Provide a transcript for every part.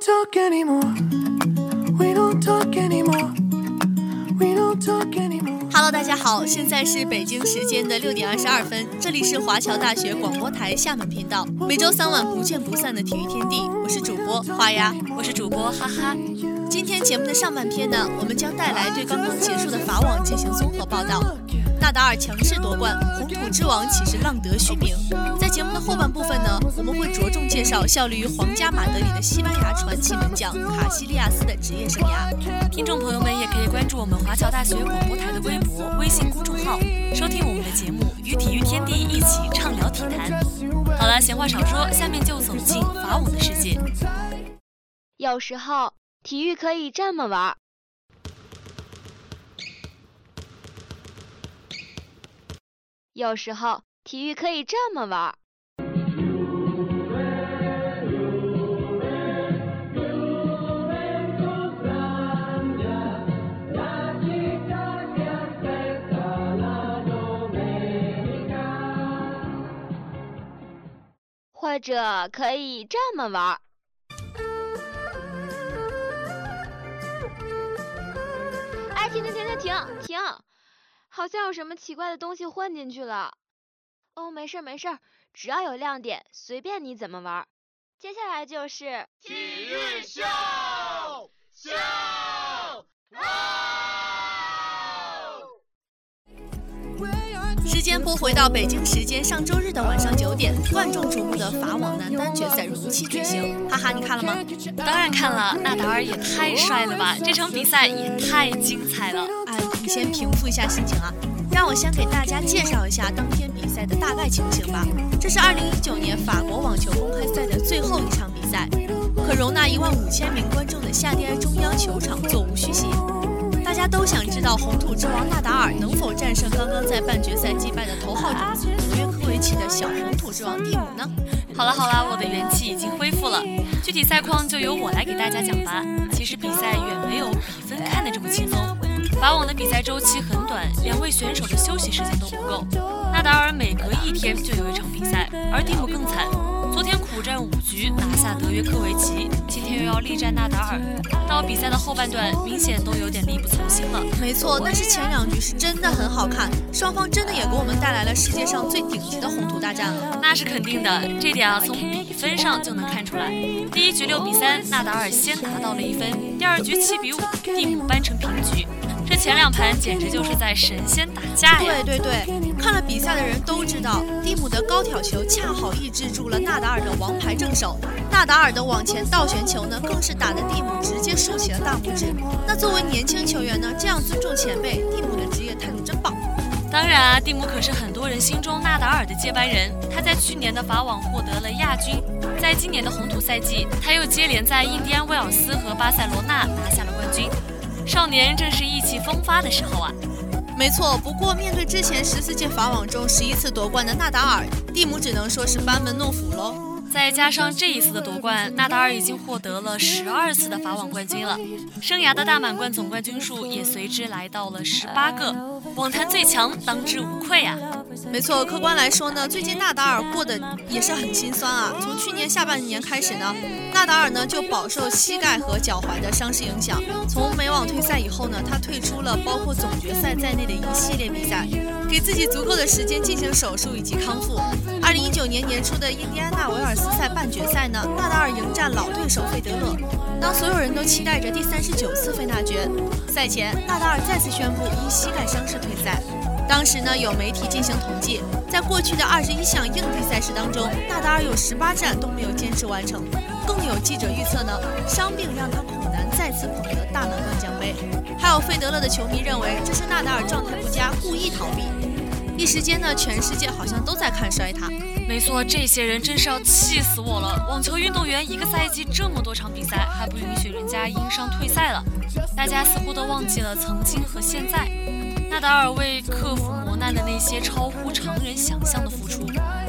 talk anymore. We don't talk anymore. We don't talk anymore. Hello，大家好，现在是北京时间的六点二十二分，这里是华侨大学广播台厦门频道，每周三晚不见不散的体育天地，我是主播花丫，我是主播哈哈。今天节目的上半篇呢，我们将带来对刚刚结束的法网进行综合报道。纳达尔强势夺冠，红土之王岂是浪得虚名？在节目的后半部分呢，我们会着重介绍效力于皇家马德里的西班牙传奇门将卡西利亚斯的职业生涯。听众朋友们也可以关注我们华侨大学广播台的微博、微信公众号，收听我们的节目，与体育天地一起畅聊体坛。好了，闲话少说，下面就走进法网的世界。有时候体育可以这么玩。有时候体育可以这么玩。或者可以这么玩。儿，好像有什么奇怪的东西混进去了。哦，没事没事，只要有亮点，随便你怎么玩。接下来就是体育秀秀。时间拨回到北京时间上周日的晚上九点，万众瞩目的法网男单决赛如期举行。哈哈，你看了吗？当然看了，纳达尔也太帅了吧！这场比赛也太精彩了。先平复一下心情啊，让我先给大家介绍一下当天比赛的大概情形吧。这是2019年法国网球公开赛的最后一场比赛，可容纳一万五千名观众的夏蒂埃中央球场座无虚席。大家都想知道红土之王纳达尔能否战胜刚刚在半决赛击败的头号种子德约科维奇的小红土之王蒂姆呢？好了好了，我的元气已经恢复了，具体赛况就由我来给大家讲吧。其实比赛远没有比分看的这么轻松，法网的比赛周期很短，两位选手的休息时间都不够。纳达尔每隔一天就有一场比赛，而蒂姆更惨。昨天苦战五局拿下德约科维奇，今天又要力战纳达尔。到比赛的后半段，明显都有点力不从心了。没错，但是前两局是真的很好看，双方真的也给我们带来了世界上最顶级的红土大战了。那是肯定的，这点啊从比分上就能看出来。第一局六比三，纳达尔先拿到了一分；第二局七比五，蒂姆扳成平局。这前两盘简直就是在神仙打架呀！对对对，看了比赛的人都知道，蒂姆的高挑球恰好抑制住了纳达尔的王牌正手，纳达尔的往前倒旋球呢，更是打得蒂姆直接竖起了大拇指。那作为年轻球员呢，这样尊重前辈，蒂姆的职业态度真棒。当然啊，蒂姆可是很多人心中纳达尔的接班人，他在去年的法网获得了亚军，在今年的红土赛季，他又接连在印第安威尔斯和巴塞罗那拿下了冠军。少年正是意气风发的时候啊！没错，不过面对之前十四届法网中十一次夺冠的纳达尔，蒂姆只能说是班门弄斧喽。再加上这一次的夺冠，纳达尔已经获得了十二次的法网冠军了，生涯的大满贯总冠军数也随之来到了十八个，网坛最强当之无愧啊！没错，客观来说呢，最近纳达尔过得也是很心酸啊。从去年下半年开始呢，纳达尔呢就饱受膝盖和脚踝的伤势影响。从美网退赛以后呢，他退出了包括总决赛在内的一系列比赛，给自己足够的时间进行手术以及康复。二零一九年年初的印第安纳维尔斯赛半决赛呢，纳达尔迎战老对手费德勒。当所有人都期待着第三十九次费纳决赛前，纳达尔再次宣布因膝盖伤是退赛。当时呢，有媒体进行统计，在过去的二十一项硬地赛事当中，纳达尔有十八战都没有坚持完成。更有记者预测呢，伤病让他恐难再次捧得大满贯奖杯。还有费德勒的球迷认为，这是纳达尔状态不佳，故意逃避。一时间呢，全世界好像都在看衰他。没错，这些人真是要气死我了！网球运动员一个赛季这么多场比赛，还不允许人家因伤退赛了？大家似乎都忘记了曾经和现在。纳达尔为克服磨难的那些超乎常人想象的付出，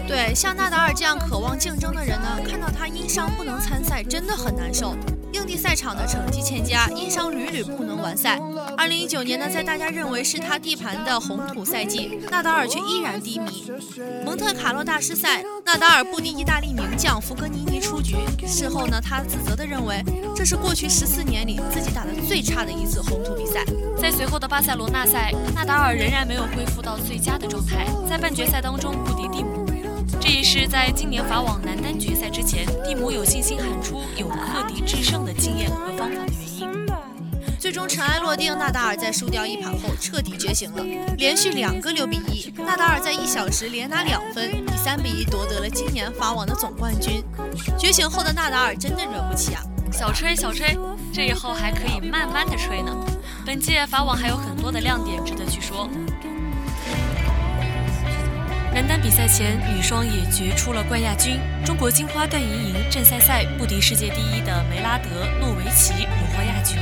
对像纳达尔这样渴望竞争的人呢，看到他因伤不能参赛，真的很难受。硬地赛场的成绩欠佳，因伤屡屡不能完赛。二零一九年呢，在大家认为是他地盘的红土赛季，纳达尔却依然低迷。蒙特卡洛大师赛，纳达尔不敌意大利名将福格尼尼出局。事后呢，他自责地认为这是过去十四年里自己打的最差的一次红土比赛。在随后的巴塞罗那赛，纳达尔仍然没有恢复到最佳的状态，在半决赛当中不敌蒂姆。这也是在今年法网男单决赛之前，蒂姆有信心喊出有克敌制胜的经验和方法的原因。最终尘埃落定，纳达尔在输掉一盘后彻底觉醒了，连续两个六比一，纳达尔在一小时连拿两分，以三比一夺得了今年法网的总冠军。觉醒后的纳达尔真的惹不起啊！小吹小吹，这以后还可以慢慢的吹呢。本届法网还有很多的亮点值得去说。男单比赛前，女双也决出了冠亚军。中国金花段莹莹正赛赛不敌世界第一的梅拉德诺维奇，荣获亚军。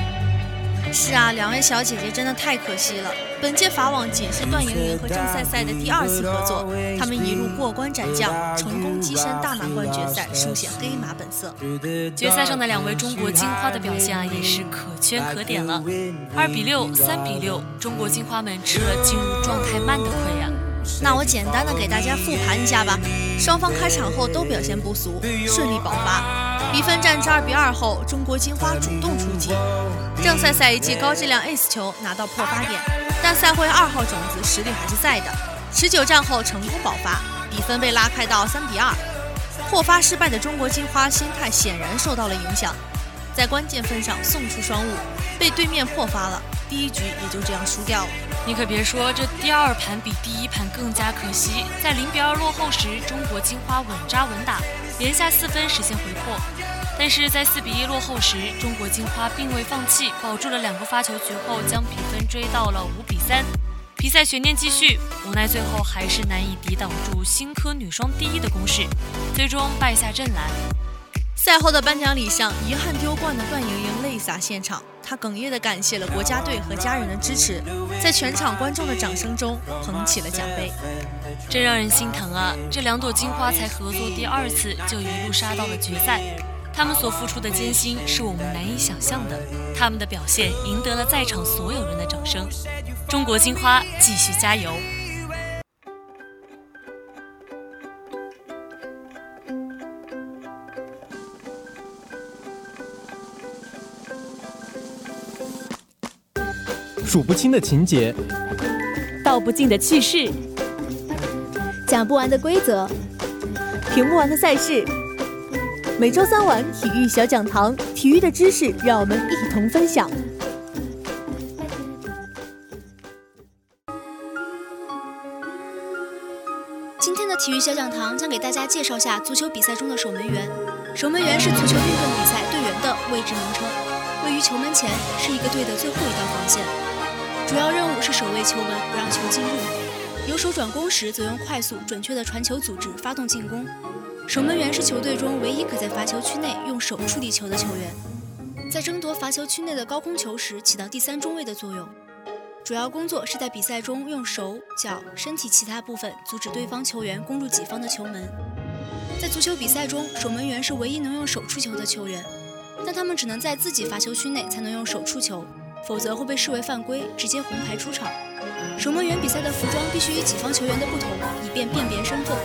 是啊，两位小姐姐真的太可惜了。本届法网仅是段莹莹和郑赛赛的第二次合作，她们一路过关斩将，成功跻身大满贯决赛，书写黑马本色。决赛上的两位中国金花的表现啊，也是可圈可点了。二比六、三比六，中国金花们吃了进入状态慢的亏呀。那我简单的给大家复盘一下吧。双方开场后都表现不俗，顺利爆发，比分战至二比二后，中国金花主动出击，正赛赛一记高质量 ace 球拿到破发点，但赛会二号种子实力还是在的，持久战后成功爆发，比分被拉开到三比二。破发失败的中国金花心态显然受到了影响，在关键分上送出双误，被对面破发了。第一局也就这样输掉了。你可别说，这第二盘比第一盘更加可惜。在零比二落后时，中国金花稳扎稳打，连下四分实现回破。但是在四比一落后时，中国金花并未放弃，保住了两个发球局后，将比分追到了五比三。比赛悬念继续，无奈最后还是难以抵挡住新科女双第一的攻势，最终败下阵来。赛后的颁奖礼上，遗憾丢冠的段莹莹泪洒现场。她哽咽地感谢了国家队和家人的支持，在全场观众的掌声中捧起了奖杯。真让人心疼啊！这两朵金花才合作第二次，就一路杀到了决赛。他们所付出的艰辛是我们难以想象的。他们的表现赢得了在场所有人的掌声。中国金花继续加油！数不清的情节，道不尽的趣事，讲不完的规则，评不完的赛事。每周三晚体育小讲堂，体育的知识让我们一同分享。今天的体育小讲堂将给大家介绍下足球比赛中的守门员。守门员是足球运动比赛队员的位置名称，位于球门前，是一个队的最后一道防线。主要任务是守卫球门，不让球进入。由守转攻时，则用快速准确的传球组织发动进攻。守门员是球队中唯一可在罚球区内用手触地球的球员，在争夺罚球区内的高空球时起到第三中卫的作用。主要工作是在比赛中用手脚、身体其他部分阻止对方球员攻入己方的球门。在足球比赛中，守门员是唯一能用手触球的球员，但他们只能在自己罚球区内才能用手触球。否则会被视为犯规，直接红牌出场。守门员比赛的服装必须与己方球员的不同，以便辨别身份。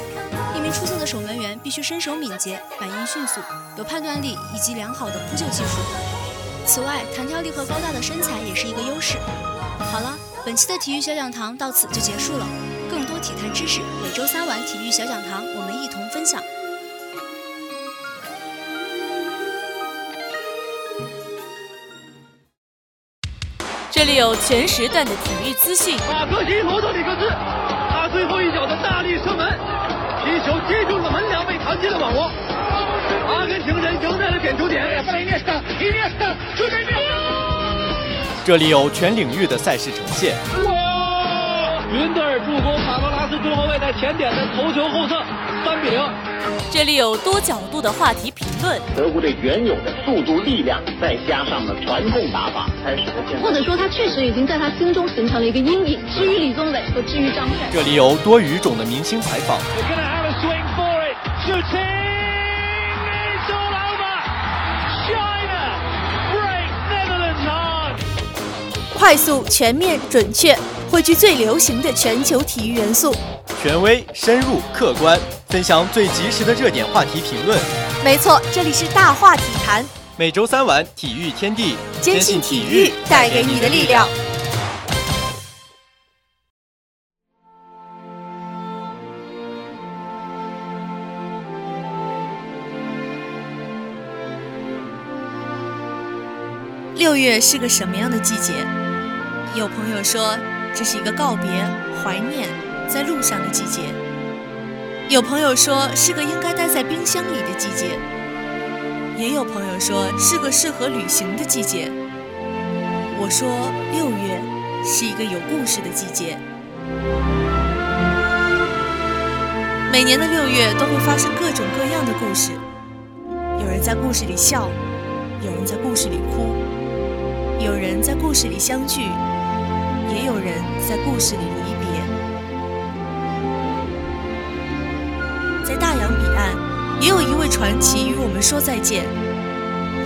一名出色的守门员必须身手敏捷、反应迅速、有判断力以及良好的扑救技术。此外，弹跳力和高大的身材也是一个优势。好了，本期的体育小讲堂到此就结束了。更多体坛知识，每周三晚体育小讲堂我们一同分享。这里有全时段的体育资讯。马克西罗德里克斯，他最后一脚的大力射门，皮球击中了门梁，被弹进了网窝。阿根廷人赢在了点球点。这里有全领域的赛事呈现。云德尔助攻卡罗拉斯中后卫在前点的头球后侧，三比零。这里有多角度的话题评论。德国队原有的速度、力量，再加上了传控打法，开始了。或者说，他确实已经在他心中形成了一个阴影。至于李宗伟和至于张帅，这里有多语种的明星采访。快速、全面、准确。汇聚最流行的全球体育元素，权威、深入、客观，分享最及时的热点话题评论。没错，这里是大话体坛，每周三晚体育天地，坚信体育带给你的力量。六月是个什么样的季节？有朋友说，这是一个告别、怀念、在路上的季节；有朋友说，是个应该待在冰箱里的季节；也有朋友说，是个适合旅行的季节。我说，六月是一个有故事的季节。每年的六月都会发生各种各样的故事，有人在故事里笑，有人在故事里哭。有人在故事里相聚，也有人在故事里离别。在大洋彼岸，也有一位传奇与我们说再见，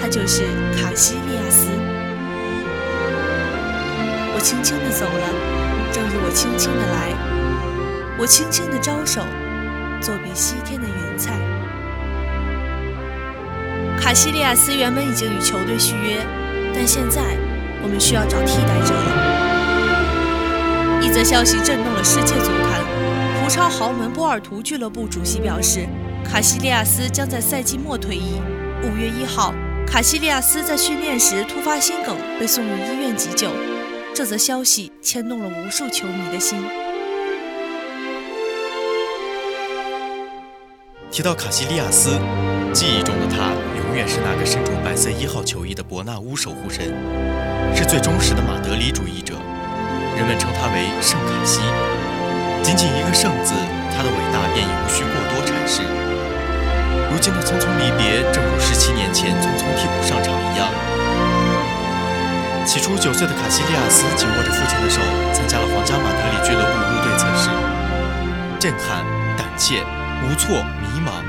他就是卡西利亚斯。我轻轻地走了，正如我轻轻地来。我轻轻地招手，作别西天的云彩。卡西利亚斯原本已经与球队续约，但现在。我们需要找替代者了。一则消息震动了世界足坛，葡超豪门波尔图俱乐部主席表示，卡西利亚斯将在赛季末退役。五月一号，卡西利亚斯在训练时突发心梗，被送入医院急救。这则消息牵动了无数球迷的心。提到卡西利亚斯，记忆中的他永远是那个身着白色一号球衣的伯纳乌守护神。是最忠实的马德里主义者，人们称他为圣卡西。仅仅一个“圣”字，他的伟大便已无需过多阐释。如今的匆匆离别，正如十七年前匆匆替补上场一样。起初，九岁的卡西利亚斯紧握着父亲的手，参加了皇家马德里俱乐部入队测试。震撼、胆怯、无措、迷茫，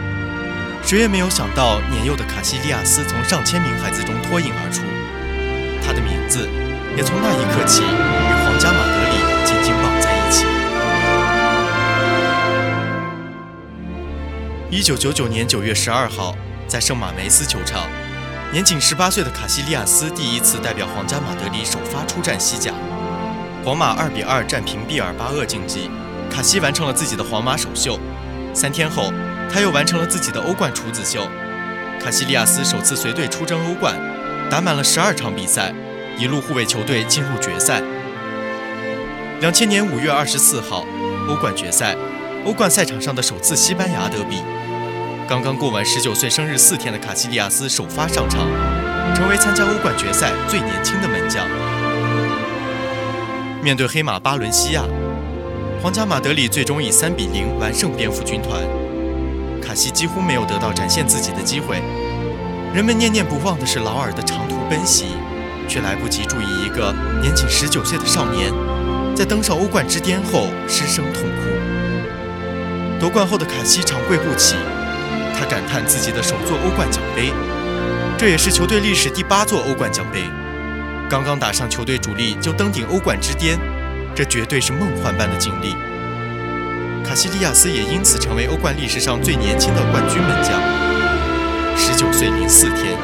谁也没有想到，年幼的卡西利亚斯从上千名孩子中脱颖而出。他的名字也从那一刻起一九九九年九月十二号，在圣马梅斯球场，年仅十八岁的卡西利亚斯第一次代表皇家马德里首发出战西甲，皇马二比二战平毕尔巴鄂竞技，卡西完成了自己的皇马首秀。三天后，他又完成了自己的欧冠处子秀。卡西利亚斯首次随队出征欧冠。打满了十二场比赛，一路护卫球队进入决赛。两千年五月二十四号，欧冠决赛，欧冠赛场上的首次西班牙德比，刚刚过完十九岁生日四天的卡西利亚斯首发上场，成为参加欧冠决赛最年轻的门将。面对黑马巴伦西亚，皇家马德里最终以三比零完胜蝙蝠军团，卡西几乎没有得到展现自己的机会。人们念念不忘的是劳尔的长途奔袭，却来不及注意一个年仅十九岁的少年，在登上欧冠之巅后失声痛哭。夺冠后的卡西长跪不起，他感叹自己的首座欧冠奖杯，这也是球队历史第八座欧冠奖杯。刚刚打上球队主力就登顶欧冠之巅，这绝对是梦幻般的经历。卡西利亚斯也因此成为欧冠历史上最年轻的冠军门将。十九岁零四天，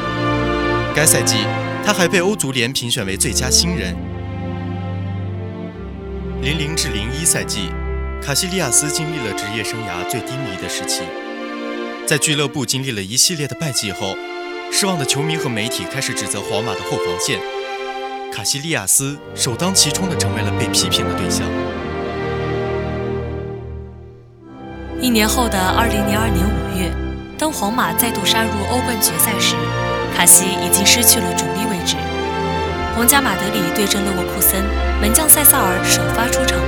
该赛季他还被欧足联评选为最佳新人。零零至零一赛季，卡西利亚斯经历了职业生涯最低迷的时期，在俱乐部经历了一系列的败绩后，失望的球迷和媒体开始指责皇马的后防线，卡西利亚斯首当其冲的成为了被批评的对象。一年后的二零零二年五月。当皇马再度杀入欧冠决赛时，卡西已经失去了主力位置。皇家马德里对阵勒沃库森，门将塞萨尔首发出场。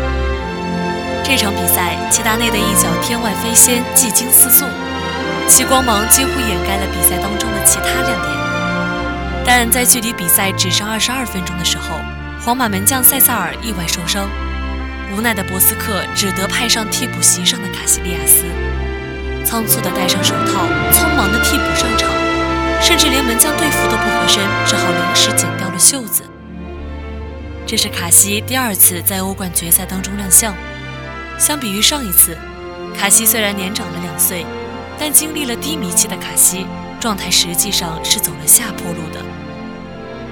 这场比赛，齐达内的一脚天外飞仙，技惊四纵，其光芒几乎掩盖了比赛当中的其他亮点。但在距离比赛只剩二十二分钟的时候，皇马门将塞萨尔意外受伤，无奈的博斯克只得派上替补席上的卡西利亚斯。仓促的戴上手套，匆忙的替补上场，甚至连门将队服都不合身，只好临时剪掉了袖子。这是卡西第二次在欧冠决赛当中亮相。相比于上一次，卡西虽然年长了两岁，但经历了低迷期的卡西状态实际上是走了下坡路的。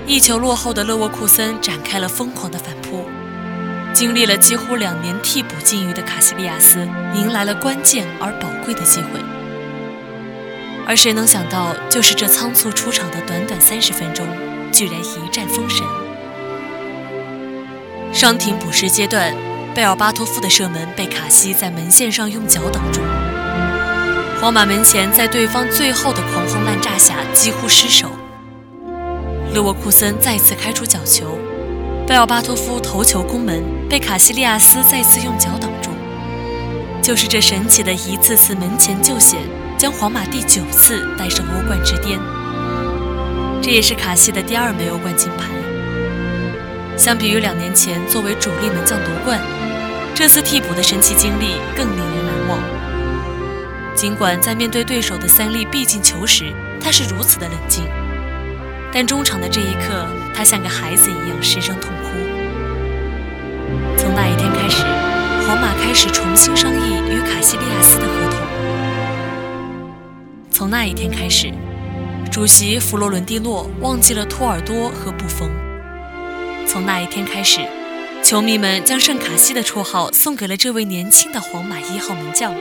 一球落后的勒沃库森展开了疯狂的反扑，经历了几乎两年替补境遇的卡西利亚斯迎来了关键而宝贵的机会。而谁能想到，就是这仓促出场的短短三十分钟，居然一战封神。伤停补时阶段，贝尔巴托夫的射门被卡西在门线上用脚挡住，皇马门前在对方最后的狂轰滥炸下几乎失守。勒沃库森再次开出角球，贝尔巴托夫头球攻门，被卡西利亚斯再次用脚挡住。就是这神奇的一次次门前救险。将皇马第九次带上欧冠之巅，这也是卡西的第二枚欧冠金牌。相比于两年前作为主力门将夺冠，这次替补的神奇经历更令人难忘。尽管在面对对手的三粒必进球时，他是如此的冷静，但中场的这一刻，他像个孩子一样失声痛哭。从那一天开始，皇马开始重新商议与卡西利亚斯的合同。从那一天开始，主席弗洛伦蒂诺忘记了托尔多和布冯。从那一天开始，球迷们将圣卡西的绰号送给了这位年轻的皇马一号门将。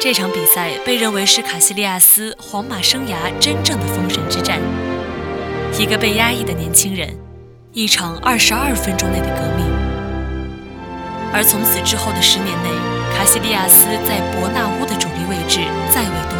这场比赛被认为是卡西利亚斯皇马生涯真正的封神之战。一个被压抑的年轻人，一场二十二分钟内的革命。而从此之后的十年内，卡西利亚斯在伯纳乌的主力位置再未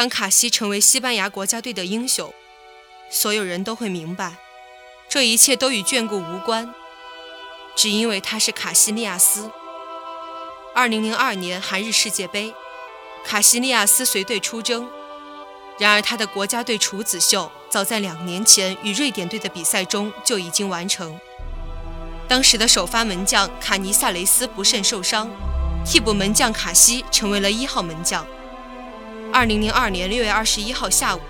当卡西成为西班牙国家队的英雄，所有人都会明白，这一切都与眷顾无关，只因为他是卡西利亚斯。二零零二年韩日世界杯，卡西利亚斯随队出征。然而，他的国家队处子秀早在两年前与瑞典队的比赛中就已经完成。当时的首发门将卡尼萨雷斯不慎受伤，替补门将卡西成为了一号门将。二零零二年六月二十一号下午，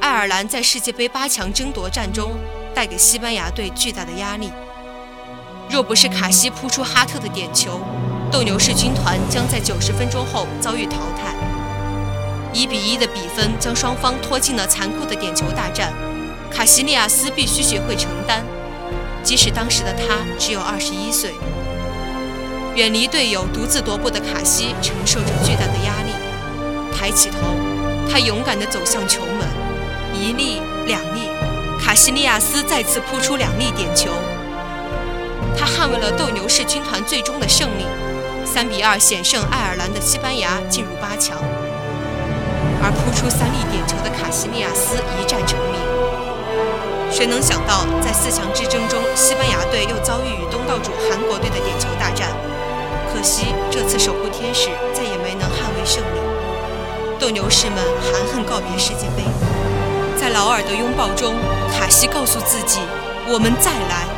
爱尔兰在世界杯八强争夺战中带给西班牙队巨大的压力。若不是卡西扑出哈特的点球，斗牛士军团将在九十分钟后遭遇淘汰。一比一的比分将双方拖进了残酷的点球大战。卡西利亚斯必须学会承担，即使当时的他只有二十一岁。远离队友、独自踱步的卡西承受着巨大的压力。抬起头，他勇敢地走向球门，一粒、两粒，卡西利亚斯再次扑出两粒点球。他捍卫了斗牛士军团最终的胜利，三比二险胜爱尔兰的西班牙进入八强。而扑出三粒点球的卡西利亚斯一战成名。谁能想到，在四强之争中，西班牙队又遭遇与东道主韩国队的点球大战？可惜这次守护天使再也没能捍卫胜利。斗牛士们含恨告别世界杯，在劳尔的拥抱中，卡西告诉自己：“我们再来。”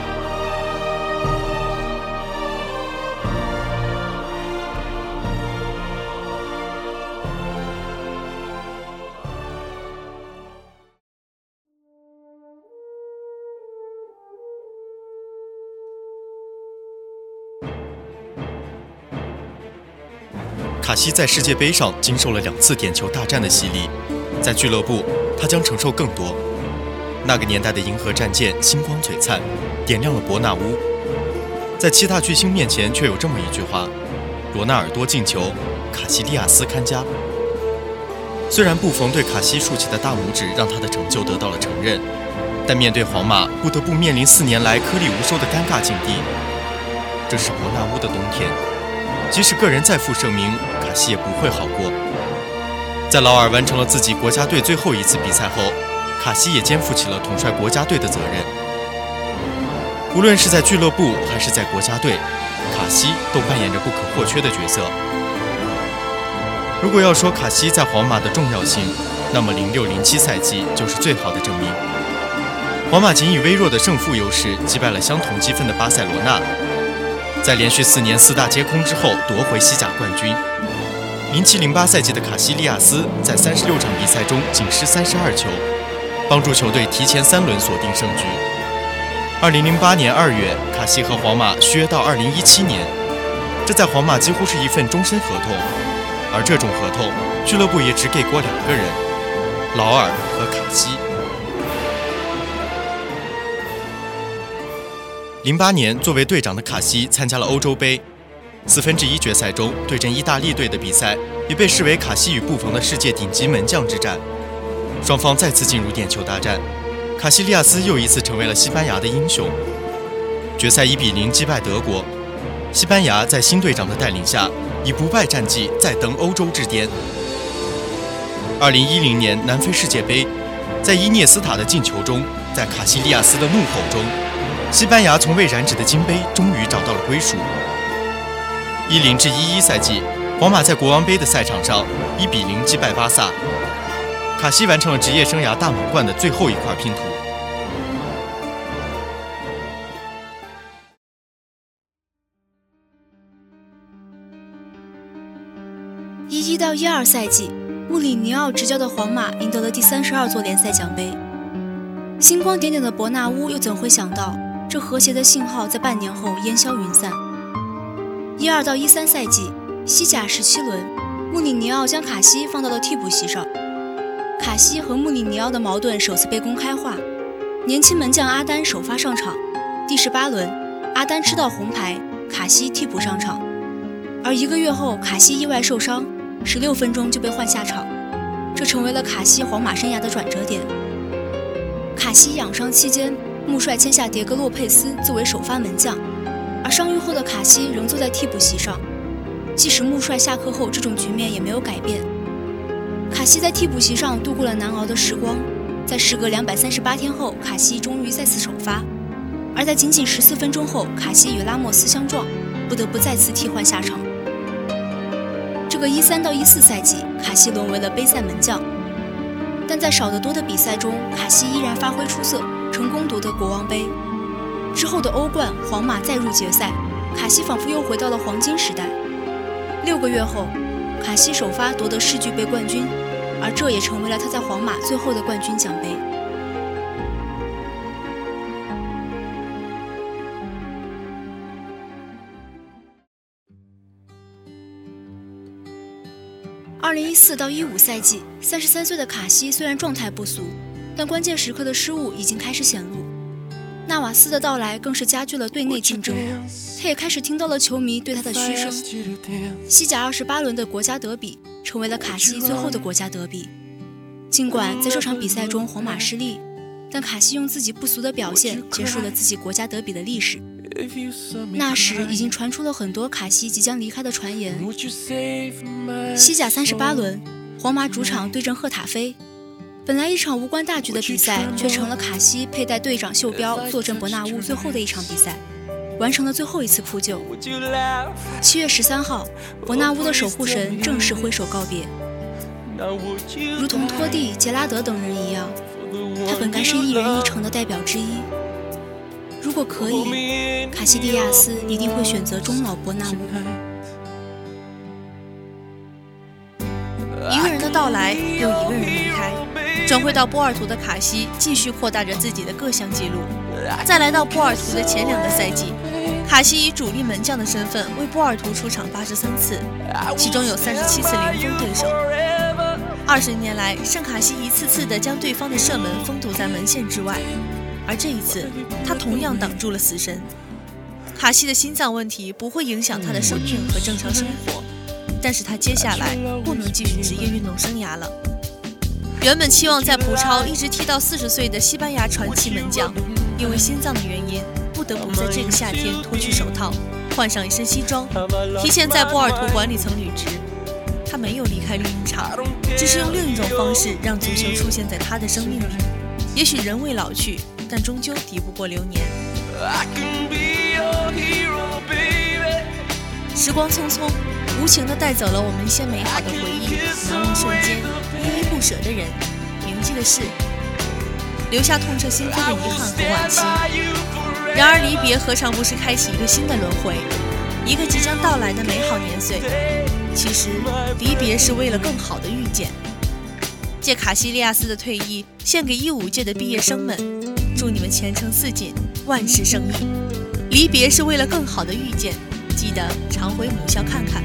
卡西在世界杯上经受了两次点球大战的洗礼，在俱乐部他将承受更多。那个年代的银河战舰星光璀璨，点亮了伯纳乌。在七大巨星面前，却有这么一句话：罗纳尔多进球，卡西利亚斯看家。虽然布冯对卡西竖起的大拇指让他的成就得到了承认，但面对皇马不得不面临四年来颗粒无收的尴尬境地。这是伯纳乌的冬天。即使个人再负盛名，卡西也不会好过。在劳尔完成了自己国家队最后一次比赛后，卡西也肩负起了统帅国家队的责任。无论是在俱乐部还是在国家队，卡西都扮演着不可或缺的角色。如果要说卡西在皇马的重要性，那么零六零七赛季就是最好的证明。皇马仅以微弱的胜负优势击败了相同积分的巴塞罗那，在连续四年四大皆空之后夺回西甲冠军。零七零八赛季的卡西利亚斯在三十六场比赛中仅失三十二球，帮助球队提前三轮锁定胜局。二零零八年二月，卡西和皇马续约到二零一七年，这在皇马几乎是一份终身合同，而这种合同俱乐部也只给过两个人，劳尔和卡西。零八年，作为队长的卡西参加了欧洲杯。四分之一决赛中对阵意大利队的比赛，也被视为卡西与布冯的世界顶级门将之战。双方再次进入点球大战，卡西利亚斯又一次成为了西班牙的英雄。决赛一比零击败德国，西班牙在新队长的带领下以不败战绩再登欧洲之巅。二零一零年南非世界杯，在伊涅斯塔的进球中，在卡西利亚斯的怒吼中，西班牙从未染指的金杯终于找到了归属。一零至一一赛季，皇马在国王杯的赛场上一比零击败巴萨，卡西完成了职业生涯大满贯的最后一块拼图。一一到一二赛季，穆里尼奥执教的皇马赢得了第三十二座联赛奖杯。星光点点的伯纳乌又怎会想到，这和谐的信号在半年后烟消云散？一二到一三赛季，西甲十七轮，穆里尼奥将卡西放到了替补席上。卡西和穆里尼奥的矛盾首次被公开化。年轻门将阿丹首发上场。第十八轮，阿丹吃到红牌，卡西替补上场。而一个月后，卡西意外受伤，十六分钟就被换下场，这成为了卡西皇马生涯的转折点。卡西养伤期间，穆帅签下迭戈·洛佩斯作为首发门将。而伤愈后的卡西仍坐在替补席上，即使穆帅下课后，这种局面也没有改变。卡西在替补席上度过了难熬的时光，在时隔两百三十八天后，卡西终于再次首发。而在仅仅十四分钟后，卡西与拉莫斯相撞，不得不再次替换下场。这个一三到一四赛季，卡西沦为了杯赛门将，但在少得多的比赛中，卡西依然发挥出色，成功夺得国王杯。之后的欧冠，皇马再入决赛，卡西仿佛又回到了黄金时代。六个月后，卡西首发夺得世俱杯冠军，而这也成为了他在皇马最后的冠军奖杯。二零一四到一五赛季，三十三岁的卡西虽然状态不俗，但关键时刻的失误已经开始显露。纳瓦斯的到来更是加剧了队内竞争，他也开始听到了球迷对他的嘘声。西甲二十八轮的国家德比成为了卡西最后的国家德比。尽管在这场比赛中皇马失利，但卡西用自己不俗的表现结束了自己国家德比的历史。那时已经传出了很多卡西即将离开的传言。西甲三十八轮，皇马主场对阵赫塔菲。本来一场无关大局的比赛，却成了卡西佩戴队长袖标坐镇伯纳乌最后的一场比赛，完成了最后一次扑救。七月十三号，伯纳乌的守护神正式挥手告别，如同托蒂、杰拉德等人一样，他本该是一人一城的代表之一。如果可以，卡西蒂亚斯一定会选择终老伯纳乌。一个人的到来，又一个人离开。转会到波尔图的卡西继续扩大着自己的各项纪录。再来到波尔图的前两个赛季，卡西以主力门将的身份为波尔图出场八十三次，其中有三十七次零封对手。二十年来，圣卡西一次次地将对方的射门封堵在门线之外，而这一次，他同样挡住了死神。卡西的心脏问题不会影响他的生命和正常生活，但是他接下来不能继续职业运动生涯了。原本期望在葡超一直踢到四十岁的西班牙传奇门将，因为心脏的原因，不得不在这个夏天脱去手套，换上一身西装，提前在波尔图管理层履职。他没有离开绿茵场，只是用另一种方式让足球出现在他的生命里。也许人未老去，但终究敌不过流年。时光匆匆，无情地带走了我们一些美好的回忆，难忘瞬间。依依不舍的人，铭记的事，留下痛彻心扉的遗憾和惋惜。然而，离别何尝不是开启一个新的轮回，一个即将到来的美好年岁？其实，离别是为了更好的遇见。借卡西利亚斯的退役，献给一五届的毕业生们，祝你们前程似锦，万事胜意。离别是为了更好的遇见，记得常回母校看看。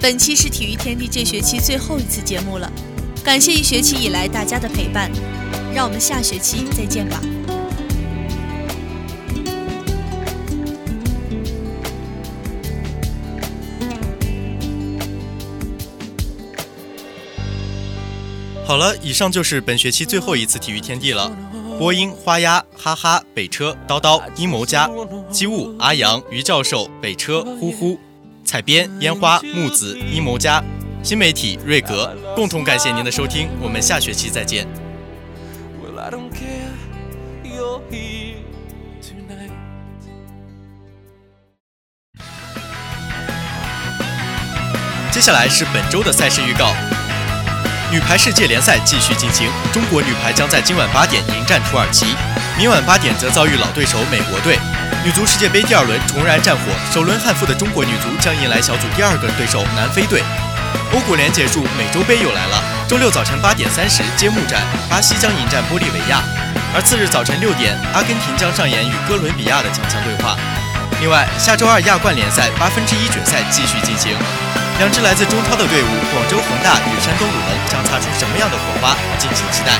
本期是体育天地这学期最后一次节目了，感谢一学期以来大家的陪伴，让我们下学期再见吧。好了，以上就是本学期最后一次体育天地了。播音：花鸭、哈哈、北车、叨叨、阴谋家、机务、阿阳、于教授、北车、呼呼、采编：烟花、木子、阴谋家、新媒体：瑞格。共同感谢您的收听，我们下学期再见。接下来是本周的赛事预告。女排世界联赛继续进行，中国女排将在今晚八点迎战土耳其，明晚八点则遭遇老对手美国队。女足世界杯第二轮重燃战火，首轮憾负的中国女足将迎来小组第二个对手南非队。欧国联结束，美洲杯又来了。周六早晨八点三十揭幕战，巴西将迎战玻利维亚；而次日早晨六点，阿根廷将上演与哥伦比亚的强强对话。另外，下周二亚冠联赛八分之一决赛继续进行。两支来自中超的队伍，广州恒大与山东鲁能将擦出什么样的火花？敬请期待。